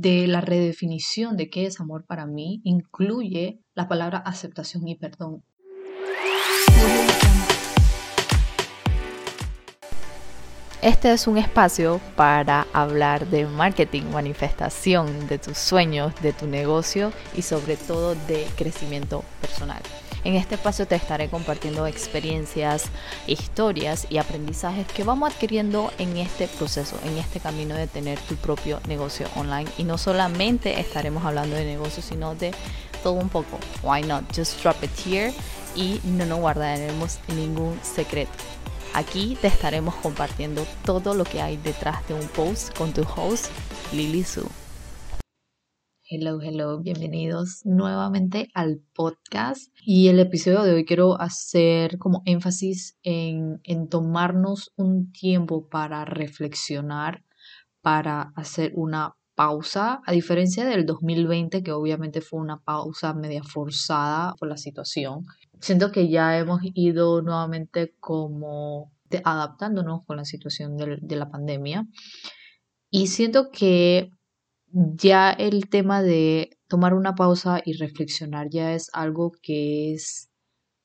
de la redefinición de qué es amor para mí incluye la palabra aceptación y perdón. Este es un espacio para hablar de marketing, manifestación de tus sueños, de tu negocio y sobre todo de crecimiento personal. En este espacio te estaré compartiendo experiencias, historias y aprendizajes que vamos adquiriendo en este proceso, en este camino de tener tu propio negocio online. Y no solamente estaremos hablando de negocio, sino de todo un poco. Why not? Just drop it here y no nos guardaremos ningún secreto. Aquí te estaremos compartiendo todo lo que hay detrás de un post con tu host, Lily Sue. Hello, hello, bienvenidos nuevamente al podcast. Y el episodio de hoy quiero hacer como énfasis en, en tomarnos un tiempo para reflexionar, para hacer una pausa, a diferencia del 2020, que obviamente fue una pausa media forzada por la situación. Siento que ya hemos ido nuevamente como adaptándonos con la situación de la pandemia. Y siento que ya el tema de tomar una pausa y reflexionar ya es algo que es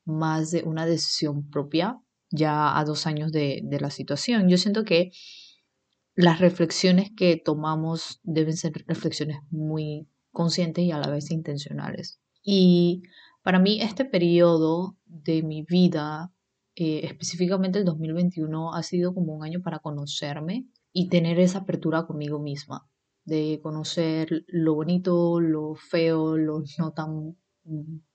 más de una decisión propia, ya a dos años de, de la situación. Yo siento que las reflexiones que tomamos deben ser reflexiones muy conscientes y a la vez intencionales. Y para mí este periodo de mi vida, eh, específicamente el 2021, ha sido como un año para conocerme y tener esa apertura conmigo misma de conocer lo bonito, lo feo, lo no tan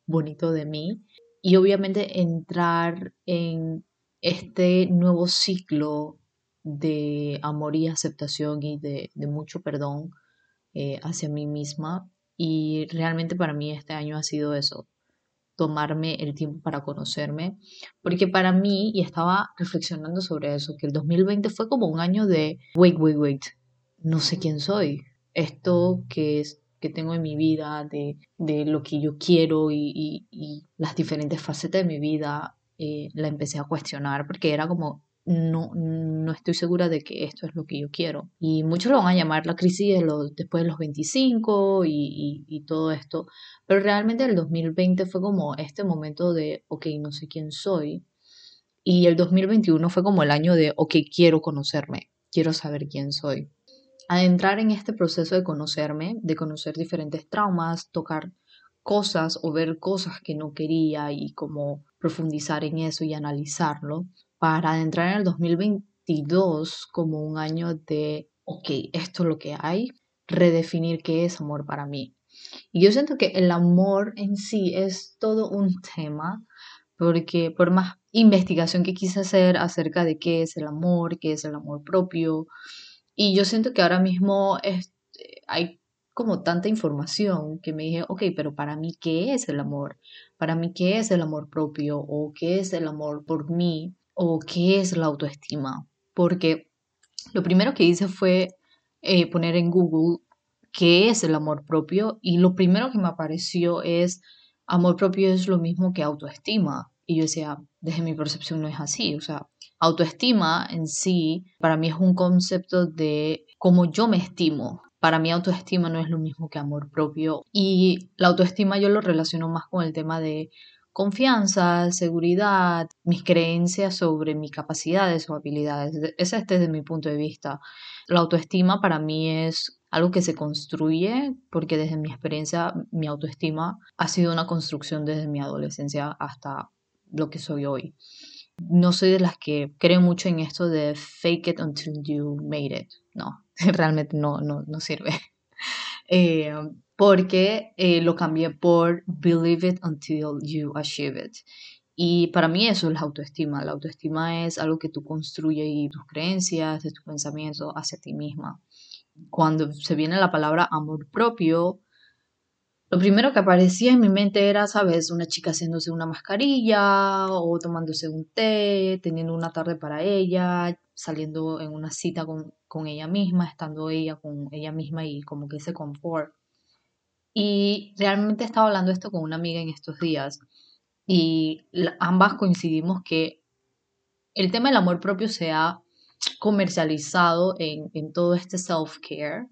bonito de mí. Y obviamente entrar en este nuevo ciclo de amor y aceptación y de, mucho perdón eh, hacia mí misma. Y realmente para mí este año ha sido eso, tomarme el tiempo para conocerme, porque para mí, y estaba reflexionando sobre eso, que el 2020 fue como un año de, wait, wait, wait, no sé quién soy. Esto que es que tengo en mi vida, de, de lo que yo quiero y, y, las diferentes facetas de mi vida, eh, la empecé a cuestionar porque era como, no, no estoy segura de que esto es lo que yo quiero. Y muchos lo van a llamar la crisis de los, después de los 25 y, y, todo esto, pero realmente el 2020 fue como este momento de, ok, no sé quién soy. Y el 2021 fue como el año de, ok, quiero conocerme, quiero saber quién soy adentrar en este proceso de conocerme, de conocer diferentes traumas, tocar cosas o ver cosas que no quería y como profundizar en eso y analizarlo, para adentrar en el 2022 como un año de, ok, esto es lo que hay, redefinir qué es amor para mí. Y yo siento que el amor en sí es todo un tema, porque por más investigación que quise hacer acerca de qué es el amor, qué es el amor propio, y yo siento que ahora mismo es, hay como tanta información que me dije, ok, pero para mí, ¿qué es el amor? Para mí, ¿qué es el amor propio? ¿O qué es el amor por mí? ¿O qué es la autoestima? Porque lo primero que hice fue eh, poner en Google qué es el amor propio y lo primero que me apareció es amor propio es lo mismo que autoestima. Y yo decía, desde mi percepción no es así. O sea, autoestima en sí, para mí es un concepto de cómo yo me estimo. Para mí autoestima no es lo mismo que amor propio. Y la autoestima yo lo relaciono más con el tema de confianza, seguridad, mis creencias sobre mis capacidades o habilidades. Ese es desde mi punto de vista. La autoestima para mí es algo que se construye porque desde mi experiencia mi autoestima ha sido una construcción desde mi adolescencia hasta lo que soy hoy. No soy de las que creen mucho en esto de fake it until you made it. No, realmente no, no, no sirve. Eh, porque eh, lo cambié por believe it until you achieve it. Y para mí eso es la autoestima. La autoestima es algo que tú construyes y tus creencias, tus pensamientos hacia ti misma. Cuando se viene la palabra amor propio, lo primero que aparecía en mi mente era, sabes, una chica haciéndose una mascarilla o tomándose un té, teniendo una tarde para ella, saliendo en una cita con, con ella misma, estando ella con ella misma y como que ese confort. Y realmente estaba hablando esto con una amiga en estos días y ambas coincidimos que el tema del amor propio se ha comercializado en, en todo este self-care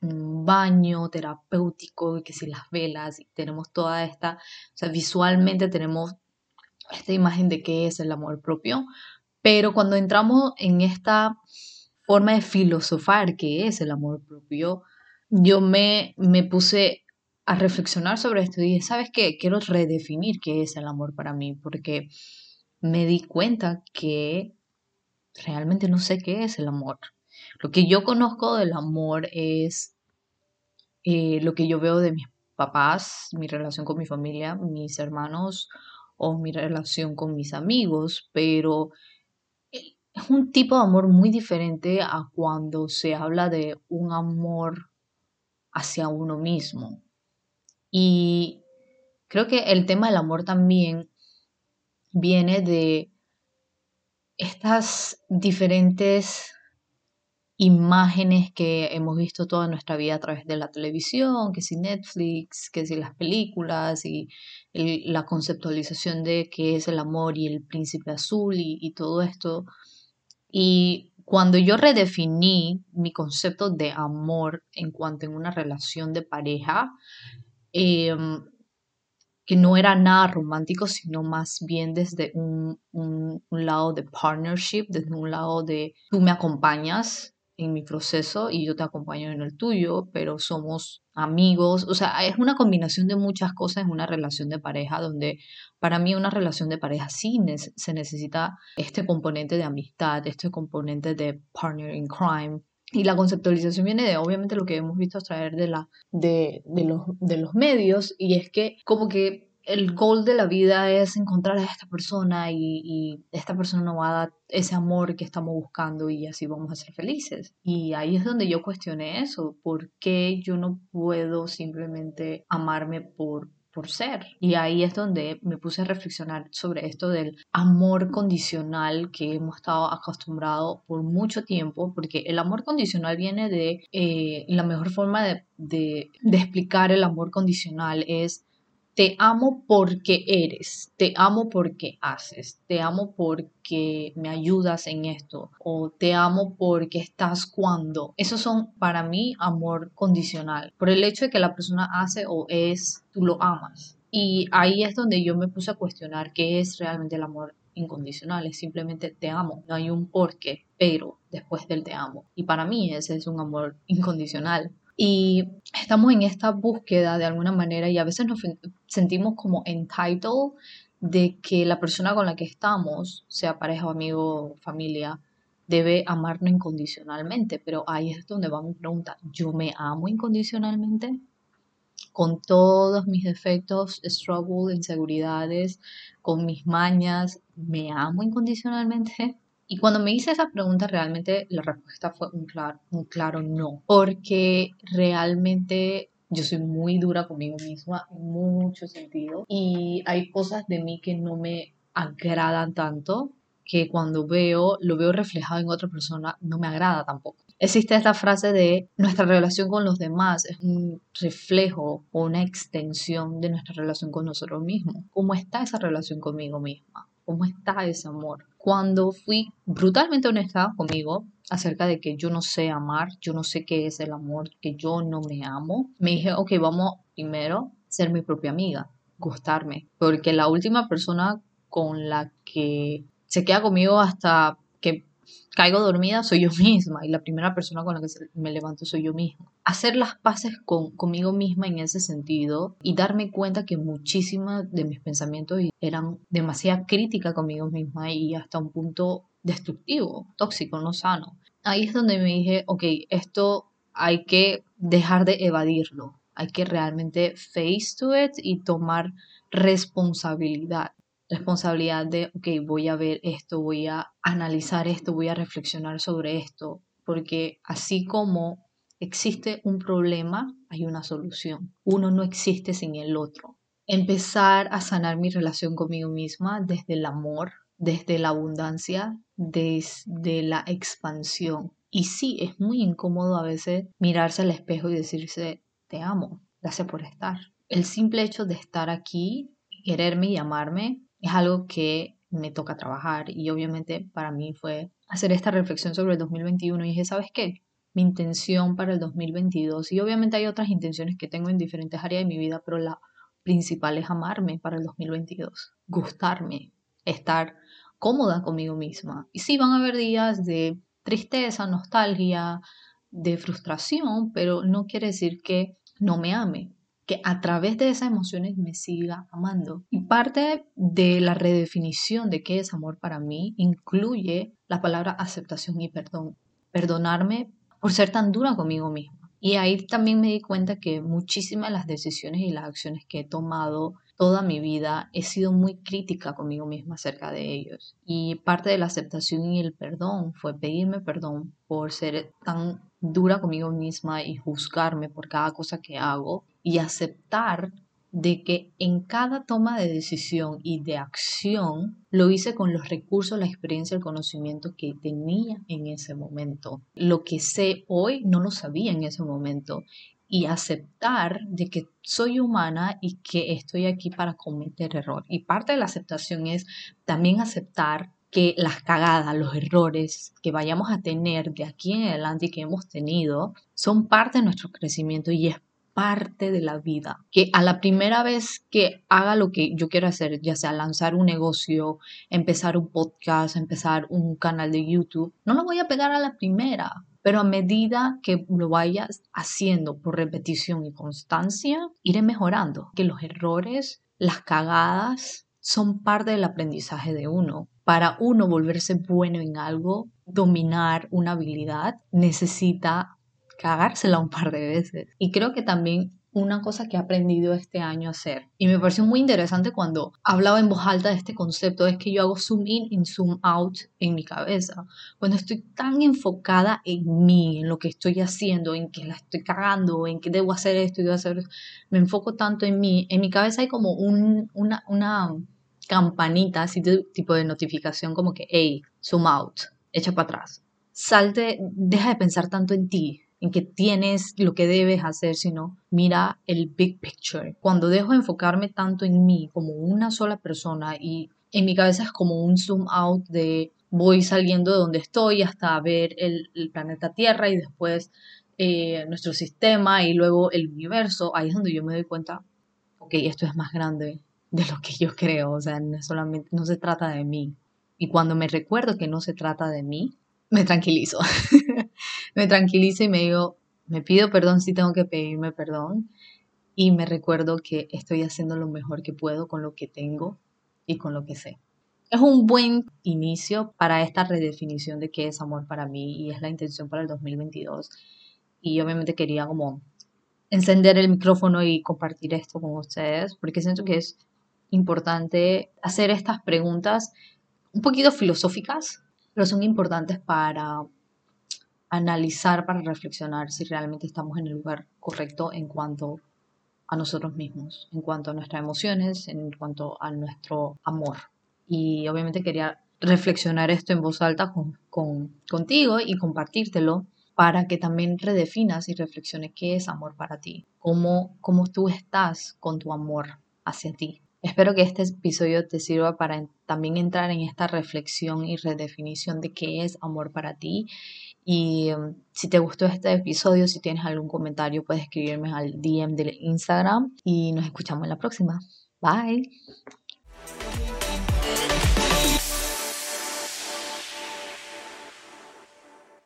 un baño terapéutico, que si las velas, y tenemos toda esta, o sea, visualmente tenemos esta imagen de qué es el amor propio, pero cuando entramos en esta forma de filosofar qué es el amor propio, yo me, me puse a reflexionar sobre esto y dije, ¿sabes qué? Quiero redefinir qué es el amor para mí, porque me di cuenta que realmente no sé qué es el amor. Lo que yo conozco del amor es eh, lo que yo veo de mis papás, mi relación con mi familia, mis hermanos o mi relación con mis amigos, pero eh, es un tipo de amor muy diferente a cuando se habla de un amor hacia uno mismo. Y creo que el tema del amor también viene de estas diferentes imágenes que hemos visto toda nuestra vida a través de la televisión, que si Netflix, que si las películas y la conceptualización de qué es el amor y el príncipe azul y, todo esto. Y cuando yo redefiní mi concepto de amor en cuanto en una relación de pareja, em, que no era nada romántico, sino más bien desde un, un, lado de partnership, desde un lado de tú me acompañas en mi proceso y yo te acompaño en el tuyo, pero somos amigos, o sea, es una combinación de muchas cosas en una relación de pareja, donde para mí una relación de pareja sí se necesita este componente de amistad, este componente de partner in crime, y la conceptualización viene de, obviamente, lo que hemos visto través de, la, de, de, los, de los medios, y es que como que el goal de la vida es encontrar a esta persona y, y, esta persona nos va a dar ese amor que estamos buscando y así vamos a ser felices. Y ahí es donde yo cuestioné eso, ¿por qué yo no puedo simplemente amarme por, por ser. Y ahí es donde me puse a reflexionar sobre esto del amor condicional que hemos estado acostumbrados por mucho tiempo, porque el amor condicional viene de, eh, la mejor forma de, de, de explicar el amor condicional es te amo porque eres, te amo porque haces, te amo porque me ayudas en esto o te amo porque estás cuando. Esos son para mí amor condicional. Por el hecho de que la persona hace o es, tú lo amas. Y ahí es donde yo me puse a cuestionar qué es realmente el amor incondicional. Es simplemente te amo. No hay un porqué, pero después del te amo. Y para mí ese es un amor incondicional. Y estamos en esta búsqueda de alguna manera y a veces nos sentimos como entitled de que la persona con la que estamos, sea pareja o amigo, familia, debe amarnos incondicionalmente. Pero ahí es donde va mi pregunta. ¿Yo me amo incondicionalmente? Con todos mis defectos, struggle, inseguridades, con mis mañas, ¿me amo incondicionalmente? Y cuando me hice esa pregunta, realmente la respuesta fue un claro, un claro no, porque realmente yo soy muy dura conmigo misma en muchos sentidos y hay cosas de mí que no me agradan tanto que cuando veo, lo veo reflejado en otra persona, no me agrada tampoco. Existe esta frase de nuestra relación con los demás es un reflejo o una extensión de nuestra relación con nosotros mismos. ¿Cómo está esa relación conmigo misma? ¿Cómo está ese amor? Cuando fui brutalmente honesta conmigo acerca de que yo no sé amar, yo no sé qué es el amor, que yo no me amo, me dije, ok, vamos primero ser mi propia amiga, gustarme, porque la última persona con la que se queda conmigo hasta caigo dormida soy yo misma y la primera persona con la que me levanto soy yo misma. Hacer las paces con, conmigo misma en ese sentido y darme cuenta que muchísimas de mis pensamientos eran demasiada crítica conmigo misma y hasta un punto destructivo, tóxico, no sano. Ahí es donde me dije, ok, esto hay que dejar de evadirlo, hay que realmente face to it y tomar responsabilidad responsabilidad de, ok, voy a ver esto, voy a analizar esto, voy a reflexionar sobre esto, porque así como existe un problema, hay una solución. Uno no existe sin el otro. Empezar a sanar mi relación conmigo misma desde el amor, desde la abundancia, desde la expansión. Y sí, es muy incómodo a veces mirarse al espejo y decirse, te amo, gracias por estar. El simple hecho de estar aquí, quererme y amarme, es algo que me toca trabajar y obviamente para mí fue hacer esta reflexión sobre el 2021 y dije, ¿sabes qué? mi intención para el 2022. Y obviamente hay otras intenciones que tengo en diferentes áreas de mi vida, pero la principal es amarme para el 2022, gustarme, estar cómoda conmigo misma. Y sí, van a haber días de tristeza, nostalgia, de frustración, pero no quiere decir que no me ame, que a través de esas emociones me siga amando. Y parte de la redefinición de qué es amor para mí incluye la palabra aceptación y perdón. Perdonarme por ser tan dura conmigo misma. Y ahí también me di cuenta que muchísimas de las decisiones y las acciones que he tomado toda mi vida he sido muy crítica conmigo misma acerca de ellos. Y parte de la aceptación y el perdón fue pedirme perdón por ser tan dura conmigo misma y juzgarme por cada cosa que hago y aceptar de que en cada toma de decisión y de acción lo hice con los recursos, la experiencia, el conocimiento que tenía en ese momento. Lo que sé hoy no lo sabía en ese momento y aceptar de que soy humana y que estoy aquí para cometer error. Y parte de la aceptación es también aceptar que las cagadas, los errores que vayamos a tener de aquí en adelante y que hemos tenido son parte de nuestro crecimiento y es parte de la vida. Que a la primera vez que haga lo que yo quiero hacer, ya sea lanzar un negocio, empezar un podcast, empezar un canal de YouTube, no lo voy a pegar a la primera. Pero a medida que lo vayas haciendo por repetición y constancia, iré mejorando. Que los errores, las cagadas, son parte del aprendizaje de uno. Para uno volverse bueno en algo, dominar una habilidad, necesita cagársela un par de veces. Y creo que también una cosa que he aprendido este año a hacer y me pareció muy interesante cuando hablaba en voz alta de este concepto es que yo hago zoom in y zoom out en mi cabeza cuando estoy tan enfocada en mí en lo que estoy haciendo en que la estoy cagando en que debo hacer esto y debo hacer esto, me enfoco tanto en mí en mi cabeza hay como un, una, una campanita así de, tipo de notificación como que hey zoom out echa para atrás salte deja de pensar tanto en ti en que tienes lo que debes hacer, sino mira el big picture. Cuando dejo de enfocarme tanto en mí como una sola persona y en mi cabeza es como un zoom out de voy saliendo de donde estoy hasta ver el, planeta Tierra y después eh, nuestro sistema y luego el universo, ahí es donde yo me doy cuenta, ok, esto es más grande de lo que yo creo, o sea, solamente, no se trata de mí. Y cuando me recuerdo que no se trata de mí, me tranquilizo. me tranquilizo y me digo, me pido perdón si tengo que pedirme perdón y me recuerdo que estoy haciendo lo mejor que puedo con lo que tengo y con lo que sé. Es un buen inicio para esta redefinición de qué es amor para mí y es la intención para el 2022. Y obviamente quería como encender el micrófono y compartir esto con ustedes porque siento que es importante hacer estas preguntas un poquito filosóficas, pero son importantes para analizar, para reflexionar si realmente estamos en el lugar correcto en cuanto a nosotros mismos, en cuanto a nuestras emociones, en cuanto a nuestro amor. Y obviamente quería reflexionar esto en voz alta con, contigo y compartírtelo para que también redefinas y reflexiones qué es amor para ti, cómo, cómo tú estás con tu amor hacia ti. Espero que este episodio te sirva para también entrar en esta reflexión y redefinición de qué es amor para ti. Y um, si te gustó este episodio, si tienes algún comentario, puedes escribirme al DM de Instagram y nos escuchamos en la próxima. Bye.